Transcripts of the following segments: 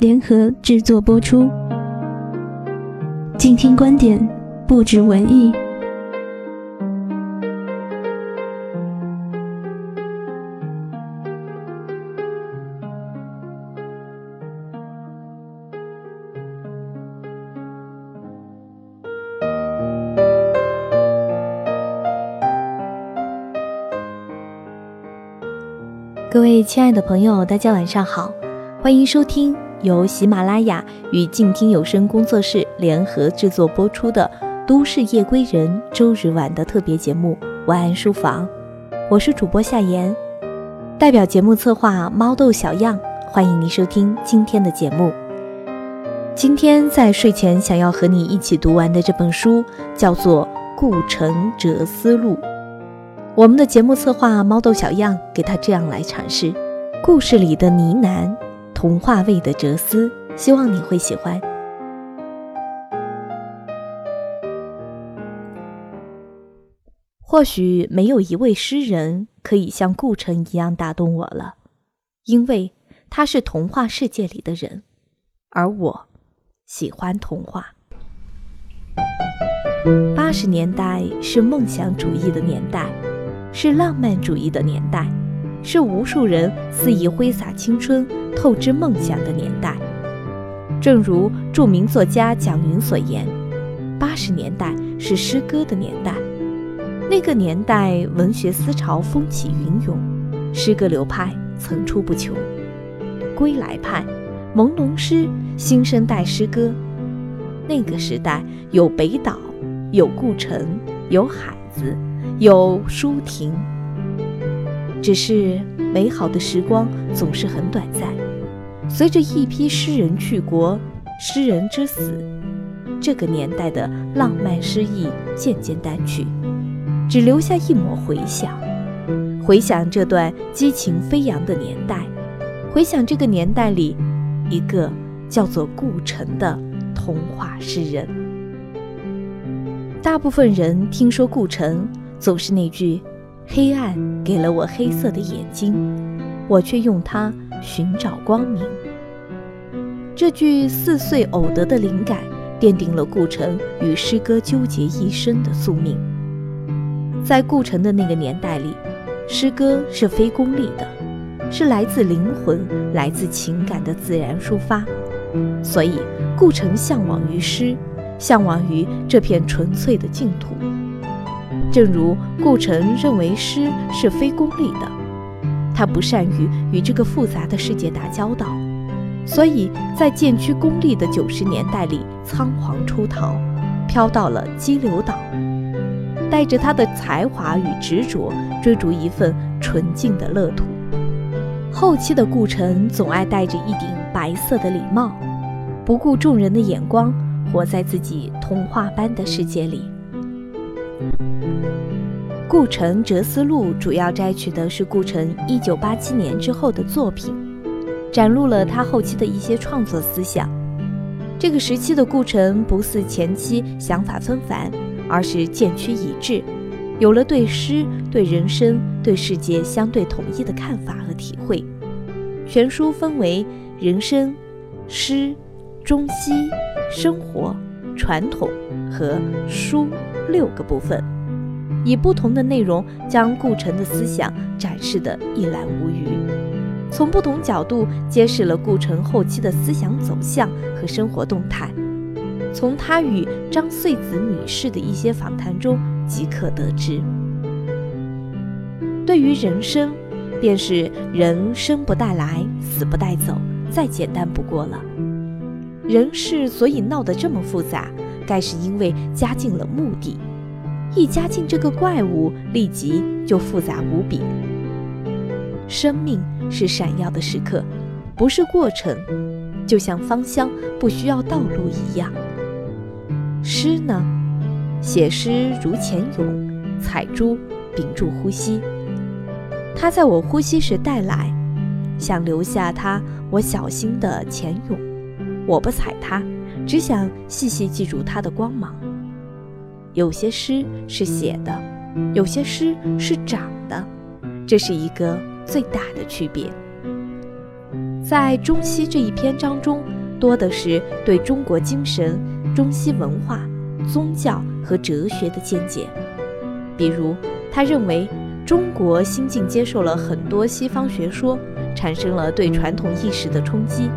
联合制作播出，静听观点，不止文艺。各位亲爱的朋友，大家晚上好，欢迎收听。由喜马拉雅与静听有声工作室联合制作播出的《都市夜归人》周日晚的特别节目《晚安书房》，我是主播夏言，代表节目策划猫豆小样，欢迎您收听今天的节目。今天在睡前想要和你一起读完的这本书叫做《顾城哲思录》，我们的节目策划猫豆小样给他这样来阐释：故事里的呢喃。童话味的哲思，希望你会喜欢。或许没有一位诗人可以像顾城一样打动我了，因为他是童话世界里的人，而我喜欢童话。八十年代是梦想主义的年代，是浪漫主义的年代。是无数人肆意挥洒青春、透支梦想的年代。正如著名作家蒋云所言：“八十年代是诗歌的年代，那个年代文学思潮风起云涌，诗歌流派层出不穷。归来派、朦胧诗、新生代诗歌，那个时代有北岛，有顾城，有海子，有舒婷。”只是美好的时光总是很短暂，随着一批诗人去国，诗人之死，这个年代的浪漫诗意渐渐淡去，只留下一抹回响。回想这段激情飞扬的年代，回想这个年代里一个叫做顾城的童话诗人。大部分人听说顾城，总是那句。黑暗给了我黑色的眼睛，我却用它寻找光明。这句四岁偶得的灵感，奠定了顾城与诗歌纠结一生的宿命。在顾城的那个年代里，诗歌是非功利的，是来自灵魂、来自情感的自然抒发。所以，顾城向往于诗，向往于这片纯粹的净土。正如顾城认为诗是非功利的，他不善于与这个复杂的世界打交道，所以在渐趋功利的九十年代里仓皇出逃，飘到了激流岛，带着他的才华与执着，追逐一份纯净的乐土。后期的顾城总爱戴着一顶白色的礼帽，不顾众人的眼光，活在自己童话般的世界里。顾城哲思录主要摘取的是顾城1987年之后的作品，展露了他后期的一些创作思想。这个时期的顾城不似前期想法纷繁，而是渐趋一致，有了对诗、对人生、对世界相对统一的看法和体会。全书分为人生、诗、中西、生活、传统和书六个部分。以不同的内容将顾城的思想展示得一览无余。从不同角度揭示了顾城后期的思想走向和生活动态。从他与张穗子女士的一些访谈中即可得知。对于人生，便是人生不带来，死不带走，再简单不过了。人世所以闹得这么复杂，该是因为加进了目的。一加进这个怪物，立即就复杂无比。生命是闪耀的时刻，不是过程，就像芳香不需要道路一样。诗呢，写诗如潜泳，采珠屏住呼吸。它在我呼吸时带来，想留下它，我小心的潜泳。我不踩它，只想细细记住它的光芒。有些诗是写的，有些诗是长的，这是一个最大的区别。在中西这一篇章中，多的是对中国精神、中西文化、宗教和哲学的见解。比如，他认为中国新近接受了很多西方学说，产生了对传统意识的冲击，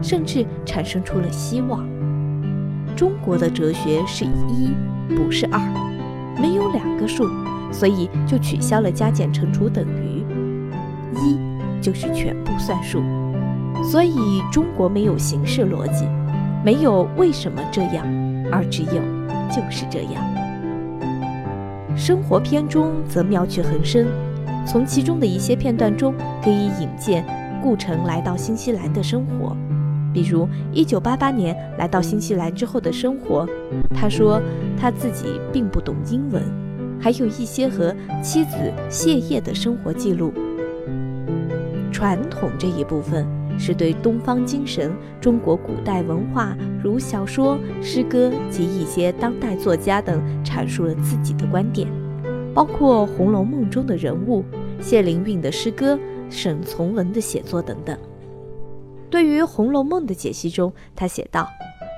甚至产生出了希望。中国的哲学是一。不是二，没有两个数，所以就取消了加减乘除等于一，就是全部算数。所以中国没有形式逻辑，没有为什么这样，而只有就是这样。生活篇中则妙趣横生，从其中的一些片段中可以引荐顾城来到新西兰的生活。比如，一九八八年来到新西兰之后的生活，他说他自己并不懂英文，还有一些和妻子谢烨的生活记录。传统这一部分是对东方精神、中国古代文化，如小说、诗歌及一些当代作家等阐述了自己的观点，包括《红楼梦》中的人物、谢灵运的诗歌、沈从文的写作等等。对于《红楼梦》的解析中，他写道：“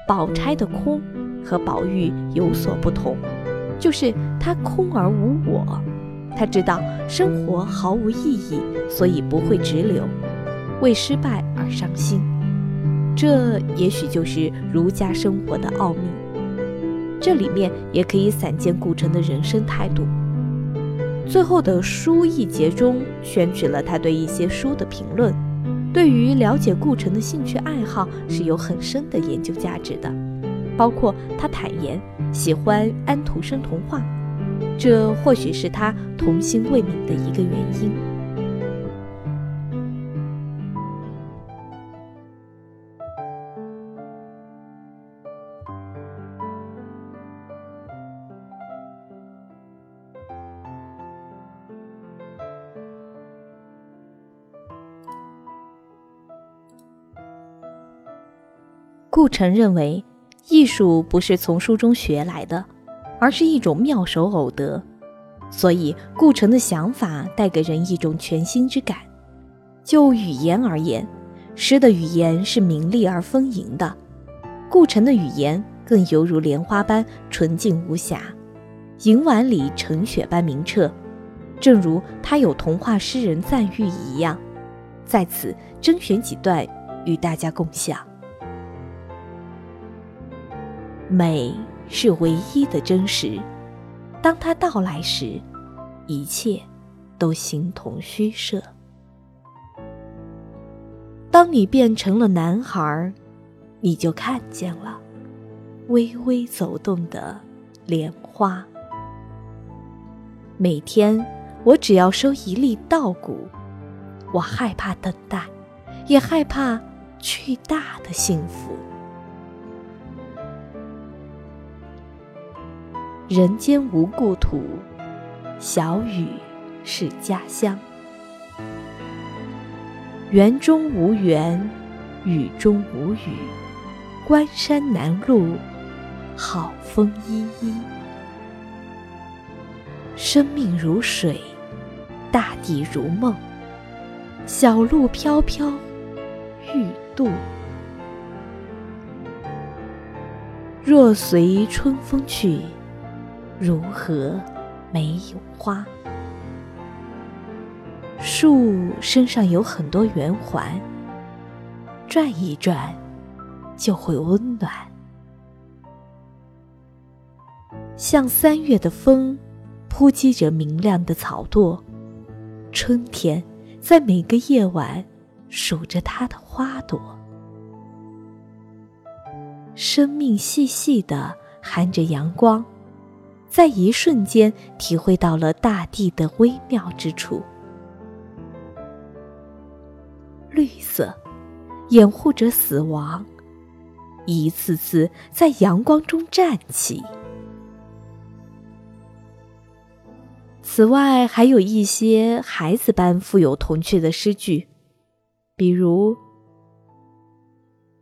宝钗的空和宝玉有所不同，就是她空而无我。她知道生活毫无意义，所以不会直流，为失败而伤心。这也许就是儒家生活的奥秘。这里面也可以散见顾城的人生态度。最后的书一节中，选取了他对一些书的评论。”对于了解顾城的兴趣爱好是有很深的研究价值的，包括他坦言喜欢安徒生童话，这或许是他童心未泯的一个原因。顾城认为，艺术不是从书中学来的，而是一种妙手偶得。所以，顾城的想法带给人一种全新之感。就语言而言，诗的语言是明丽而丰盈的，顾城的语言更犹如莲花般纯净无瑕，银碗里盛雪般明澈，正如他有童话诗人赞誉一样。在此，甄选几段与大家共享。美是唯一的真实，当它到来时，一切都形同虚设。当你变成了男孩，你就看见了微微走动的莲花。每天，我只要收一粒稻谷，我害怕等待，也害怕巨大的幸福。人间无故土，小雨是家乡。园中无园，雨中无雨。关山南路，好风依依。生命如水，大地如梦。小路飘飘，欲渡。若随春风去。如何没有花？树身上有很多圆环，转一转就会温暖，像三月的风，扑击着明亮的草垛。春天在每个夜晚数着它的花朵，生命细细的含着阳光，在一瞬间体会到了大地的微妙之处。绿色掩护着死亡，一次次在阳光中站起。此外，还有一些孩子般富有童趣的诗句，比如：“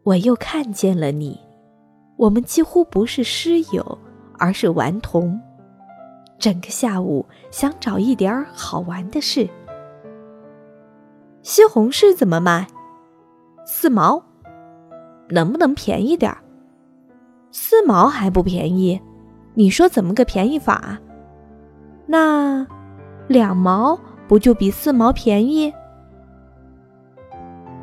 我又看见了你，我们几乎不是师友，而是顽童。整个下午想找一点好玩的事。”西红柿怎么卖？四毛，能不能便宜点儿？四毛还不便宜，你说怎么个便宜法？那两毛不就比四毛便宜？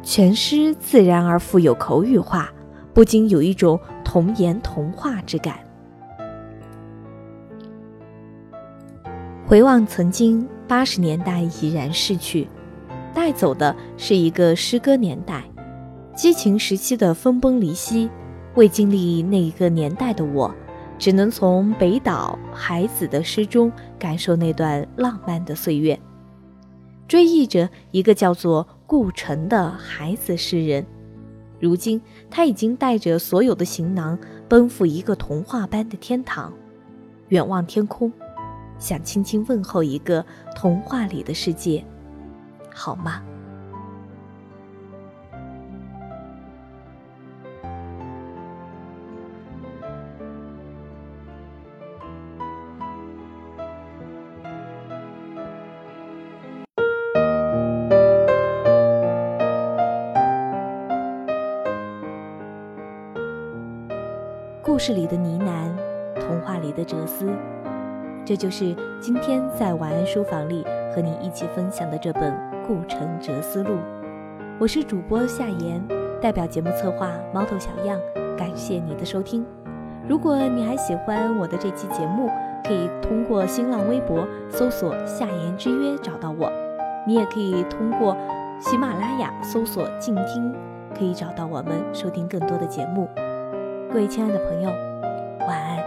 全诗自然而富有口语化，不禁有一种童言童话之感。回望曾经，八十年代已然逝去。带走的是一个诗歌年代，激情时期的分崩离析。未经历那一个年代的我，只能从北岛海子的诗中感受那段浪漫的岁月，追忆着一个叫做顾城的孩子诗人。如今，他已经带着所有的行囊，奔赴一个童话般的天堂。远望天空，想轻轻问候一个童话里的世界。好吗？故事里的呢喃，童话里的哲思，这就是今天在晚安书房里和你一起分享的这本。《顾城哲思录》，我是主播夏言，代表节目策划猫头小样，感谢你的收听。如果你还喜欢我的这期节目，可以通过新浪微博搜索“夏言之约”找到我，你也可以通过喜马拉雅搜索“静听”，可以找到我们收听更多的节目。各位亲爱的朋友，晚安。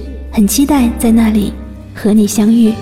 很期待在那里和你相遇。